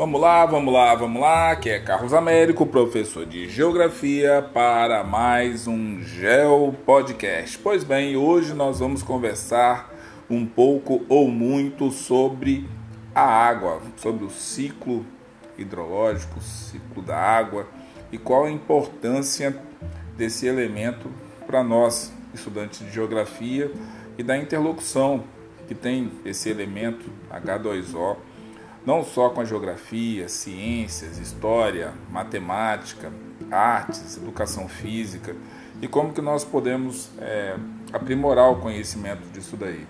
Vamos lá, vamos lá, vamos lá, que é Carlos Américo, professor de Geografia, para mais um Geo Podcast. Pois bem, hoje nós vamos conversar um pouco ou muito sobre a água, sobre o ciclo hidrológico, o ciclo da água e qual a importância desse elemento para nós, estudantes de Geografia, e da interlocução que tem esse elemento H2O não só com a geografia, ciências, história, matemática, artes, educação física e como que nós podemos é, aprimorar o conhecimento disso daí.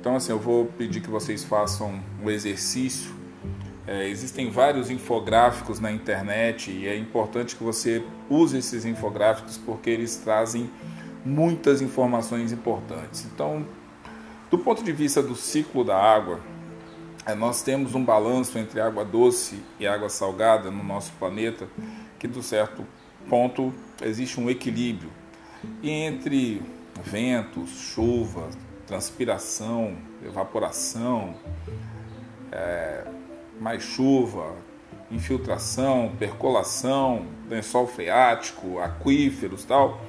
Então, assim, eu vou pedir que vocês façam um exercício. É, existem vários infográficos na internet e é importante que você use esses infográficos porque eles trazem muitas informações importantes. Então, do ponto de vista do ciclo da água, nós temos um balanço entre água doce e água salgada no nosso planeta, que do certo ponto existe um equilíbrio. E entre ventos, chuva, transpiração, evaporação, é, mais chuva, infiltração, percolação, lençol freático, aquíferos tal,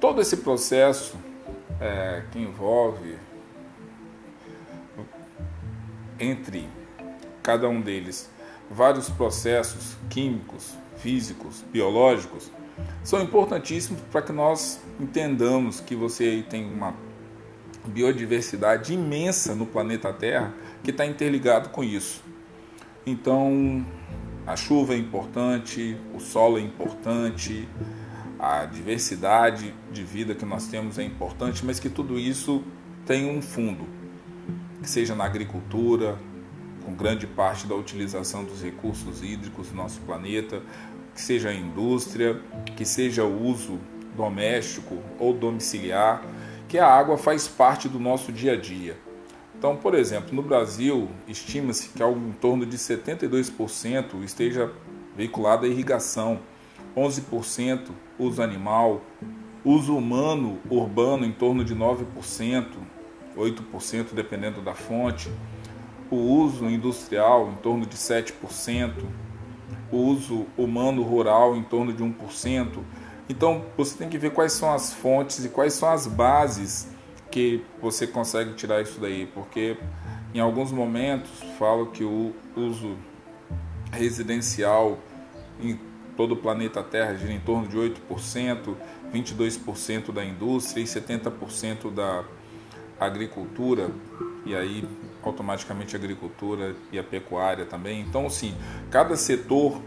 todo esse processo é, que envolve entre cada um deles vários processos químicos, físicos, biológicos, são importantíssimos para que nós entendamos que você tem uma biodiversidade imensa no planeta Terra que está interligado com isso. Então, a chuva é importante, o solo é importante, a diversidade de vida que nós temos é importante, mas que tudo isso tem um fundo seja na agricultura, com grande parte da utilização dos recursos hídricos do nosso planeta, que seja a indústria, que seja o uso doméstico ou domiciliar, que a água faz parte do nosso dia a dia. Então, por exemplo, no Brasil, estima-se que algo em torno de 72% esteja veiculado à irrigação, 11% uso animal, uso humano urbano em torno de 9%, 8% dependendo da fonte, o uso industrial em torno de 7%, o uso humano rural em torno de 1%. Então você tem que ver quais são as fontes e quais são as bases que você consegue tirar isso daí, porque em alguns momentos falo que o uso residencial em todo o planeta Terra gira em torno de 8%, 22% da indústria e 70% da agricultura, e aí automaticamente a agricultura e a pecuária também. Então, assim, cada setor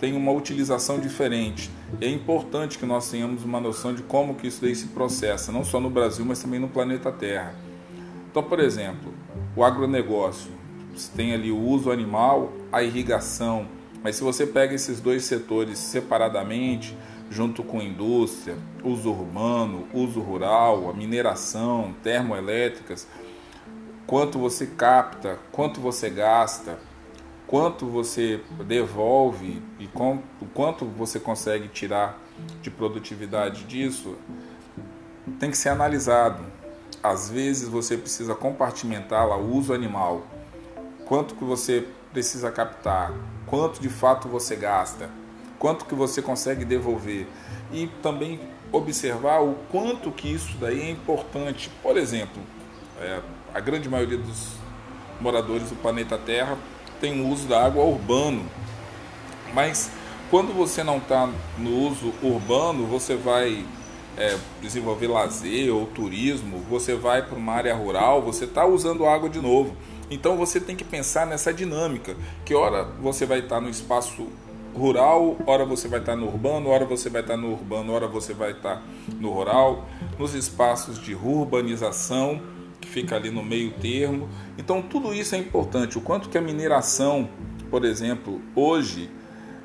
tem uma utilização diferente. É importante que nós tenhamos uma noção de como que isso daí se processa, não só no Brasil, mas também no planeta Terra. Então, por exemplo, o agronegócio, você tem ali o uso animal, a irrigação, mas se você pega esses dois setores separadamente, junto com indústria, uso urbano, uso rural, a mineração, termoelétricas, quanto você capta, quanto você gasta, quanto você devolve e quanto você consegue tirar de produtividade disso, tem que ser analisado. Às vezes você precisa compartimentar lá o uso animal, quanto que você precisa captar, quanto de fato você gasta quanto que você consegue devolver e também observar o quanto que isso daí é importante. Por exemplo, é, a grande maioria dos moradores do planeta Terra tem o uso da água urbano, mas quando você não está no uso urbano, você vai é, desenvolver lazer ou turismo, você vai para uma área rural, você está usando água de novo. Então você tem que pensar nessa dinâmica, que hora você vai estar tá no espaço rural, hora você vai estar no urbano, hora você vai estar no urbano, hora você vai estar no rural, nos espaços de urbanização, que fica ali no meio termo. Então tudo isso é importante. O quanto que a mineração, por exemplo, hoje,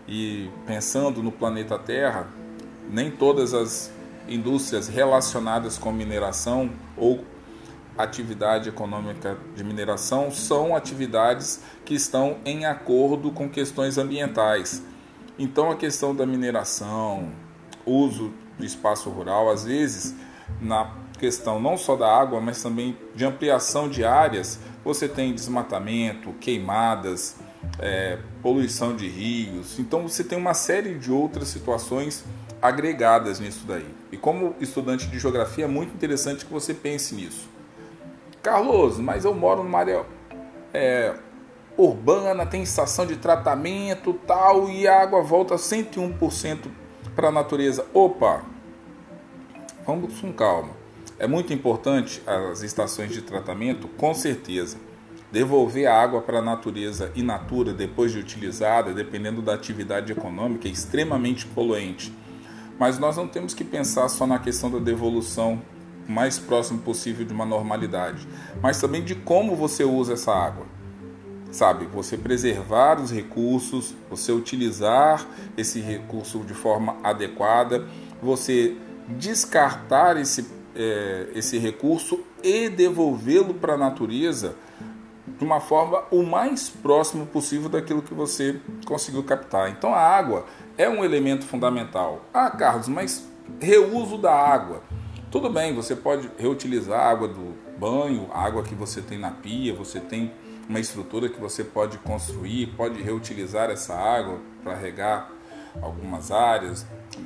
e pensando no planeta Terra, nem todas as indústrias relacionadas com mineração ou atividade econômica de mineração são atividades que estão em acordo com questões ambientais. Então a questão da mineração, uso do espaço rural, às vezes na questão não só da água, mas também de ampliação de áreas, você tem desmatamento, queimadas, é, poluição de rios. Então você tem uma série de outras situações agregadas nisso daí. E como estudante de geografia é muito interessante que você pense nisso. Carlos, mas eu moro numa área é, urbana, tem estação de tratamento tal, e a água volta 101% para a natureza. Opa, vamos com calma. É muito importante as estações de tratamento, com certeza. Devolver a água para a natureza in natura depois de utilizada, dependendo da atividade econômica, é extremamente poluente. Mas nós não temos que pensar só na questão da devolução mais próximo possível de uma normalidade, mas também de como você usa essa água. Sabe, você preservar os recursos, você utilizar esse recurso de forma adequada, você descartar esse, é, esse recurso e devolvê-lo para a natureza de uma forma o mais próximo possível daquilo que você conseguiu captar. Então a água é um elemento fundamental. Ah, Carlos, mas reuso da água. Tudo bem, você pode reutilizar a água do banho, a água que você tem na pia, você tem uma estrutura que você pode construir, pode reutilizar essa água para regar algumas áreas,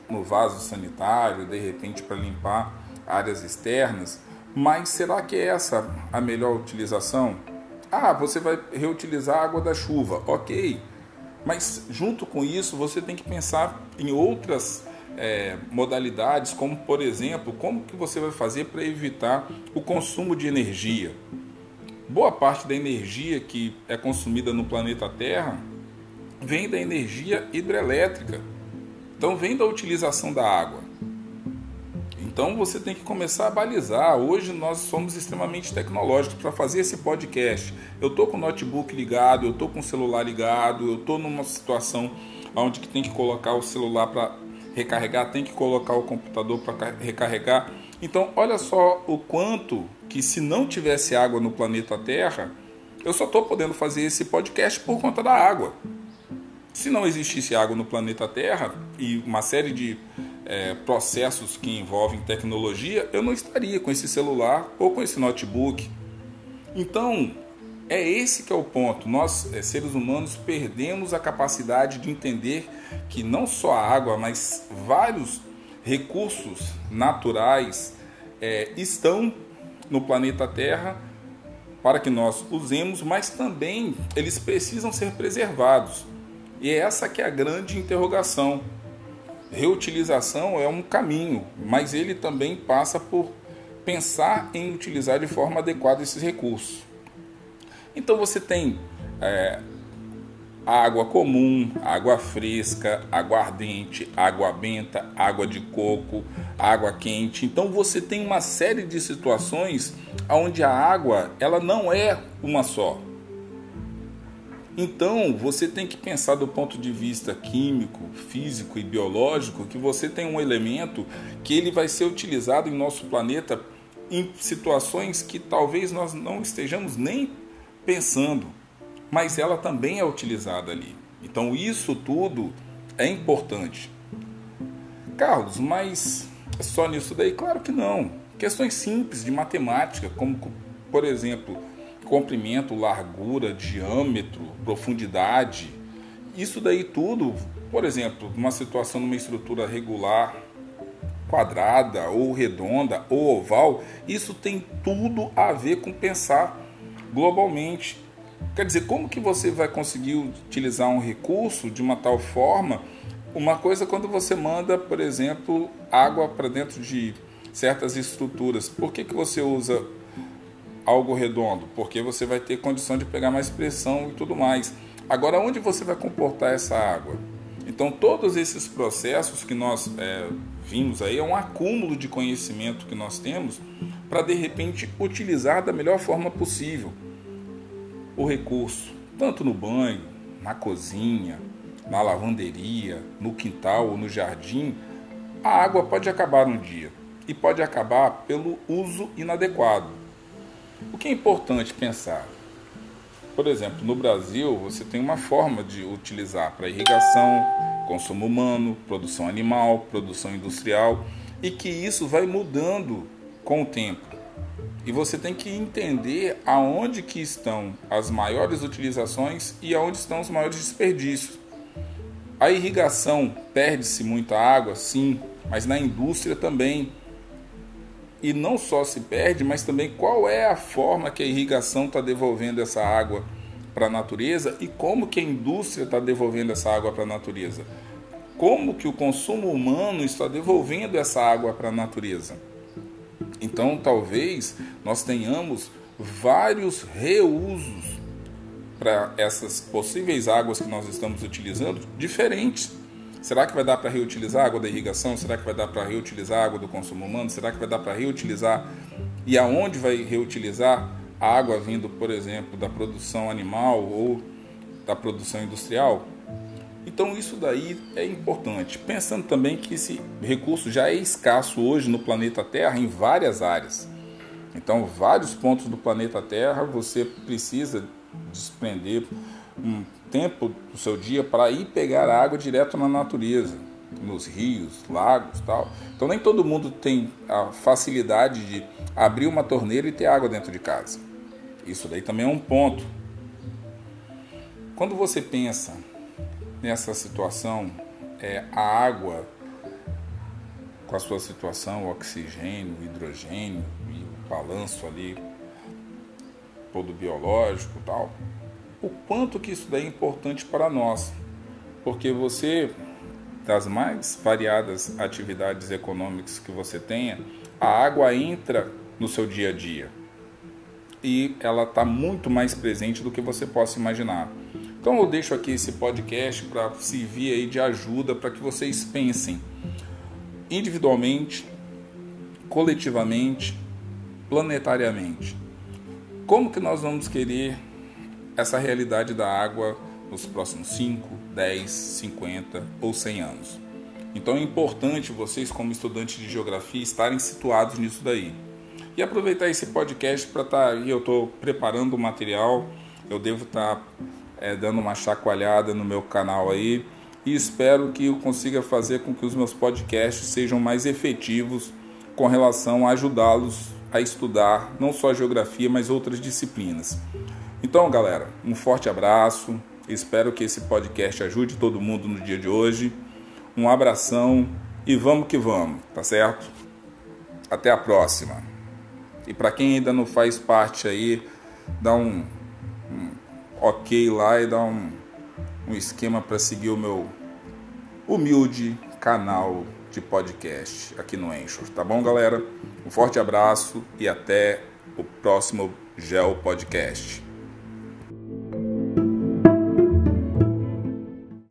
no vaso sanitário, de repente para limpar áreas externas. Mas será que é essa a melhor utilização? Ah, você vai reutilizar a água da chuva, ok. Mas junto com isso, você tem que pensar em outras é, modalidades, como por exemplo, como que você vai fazer para evitar o consumo de energia. Boa parte da energia que é consumida no planeta Terra vem da energia hidrelétrica. Então vem da utilização da água. Então você tem que começar a balizar. Hoje nós somos extremamente tecnológicos para fazer esse podcast. Eu estou com o notebook ligado, eu estou com o celular ligado, eu estou numa situação onde que tem que colocar o celular para recarregar, tem que colocar o computador para recarregar. Então olha só o quanto que se não tivesse água no planeta Terra, eu só estou podendo fazer esse podcast por conta da água. Se não existisse água no planeta Terra e uma série de é, processos que envolvem tecnologia, eu não estaria com esse celular ou com esse notebook. Então, é esse que é o ponto. Nós, é, seres humanos, perdemos a capacidade de entender que não só a água, mas vários recursos naturais é, estão no planeta Terra para que nós usemos, mas também eles precisam ser preservados. E é essa que é a grande interrogação reutilização é um caminho, mas ele também passa por pensar em utilizar de forma adequada esses recursos. Então você tem é, água comum, água fresca, água ardente, água benta, água de coco, água quente. Então você tem uma série de situações onde a água ela não é uma só. Então, você tem que pensar do ponto de vista químico, físico e biológico que você tem um elemento que ele vai ser utilizado em nosso planeta em situações que talvez nós não estejamos nem pensando, mas ela também é utilizada ali. Então, isso tudo é importante. Carlos, mas só nisso daí? Claro que não. Questões simples de matemática, como por exemplo, comprimento, largura, diâmetro, profundidade. Isso daí tudo, por exemplo, numa situação numa estrutura regular, quadrada ou redonda ou oval, isso tem tudo a ver com pensar globalmente. Quer dizer, como que você vai conseguir utilizar um recurso de uma tal forma? Uma coisa quando você manda, por exemplo, água para dentro de certas estruturas. Por que, que você usa algo redondo, porque você vai ter condição de pegar mais pressão e tudo mais. Agora, onde você vai comportar essa água? Então, todos esses processos que nós é, vimos aí é um acúmulo de conhecimento que nós temos para de repente utilizar da melhor forma possível o recurso, tanto no banho, na cozinha, na lavanderia, no quintal ou no jardim. A água pode acabar um dia e pode acabar pelo uso inadequado. O que é importante pensar? Por exemplo, no Brasil você tem uma forma de utilizar para irrigação, consumo humano, produção animal, produção industrial e que isso vai mudando com o tempo. E você tem que entender aonde que estão as maiores utilizações e aonde estão os maiores desperdícios. A irrigação perde-se muita água, sim, mas na indústria também. E não só se perde, mas também qual é a forma que a irrigação está devolvendo essa água para a natureza e como que a indústria está devolvendo essa água para a natureza. Como que o consumo humano está devolvendo essa água para a natureza. Então, talvez nós tenhamos vários reusos para essas possíveis águas que nós estamos utilizando diferentes. Será que vai dar para reutilizar a água da irrigação? Será que vai dar para reutilizar a água do consumo humano? Será que vai dar para reutilizar? E aonde vai reutilizar a água vindo, por exemplo, da produção animal ou da produção industrial? Então isso daí é importante. Pensando também que esse recurso já é escasso hoje no planeta Terra em várias áreas. Então, vários pontos do planeta Terra você precisa desprender um tempo do seu dia para ir pegar água direto na natureza, nos rios, lagos, tal. Então nem todo mundo tem a facilidade de abrir uma torneira e ter água dentro de casa. Isso daí também é um ponto. Quando você pensa nessa situação, é, a água com a sua situação, o oxigênio, o hidrogênio e o balanço ali todo biológico tal, o quanto que isso daí é importante para nós. Porque você, das mais variadas atividades econômicas que você tenha, a água entra no seu dia a dia. E ela está muito mais presente do que você possa imaginar. Então eu deixo aqui esse podcast para servir aí de ajuda para que vocês pensem individualmente, coletivamente, planetariamente. Como que nós vamos querer essa realidade da água nos próximos 5, 10, 50 ou 100 anos? Então é importante vocês, como estudantes de geografia, estarem situados nisso daí. E aproveitar esse podcast para estar tá eu estou preparando o material, eu devo estar tá é, dando uma chacoalhada no meu canal aí e espero que eu consiga fazer com que os meus podcasts sejam mais efetivos com relação a ajudá-los a estudar não só geografia, mas outras disciplinas. Então, galera, um forte abraço. Espero que esse podcast ajude todo mundo no dia de hoje. Um abração e vamos que vamos, tá certo? Até a próxima. E para quem ainda não faz parte aí, dá um ok lá e dá um, um esquema para seguir o meu humilde canal de podcast aqui no Anchor, tá bom, galera? Um forte abraço e até o próximo Gel Podcast.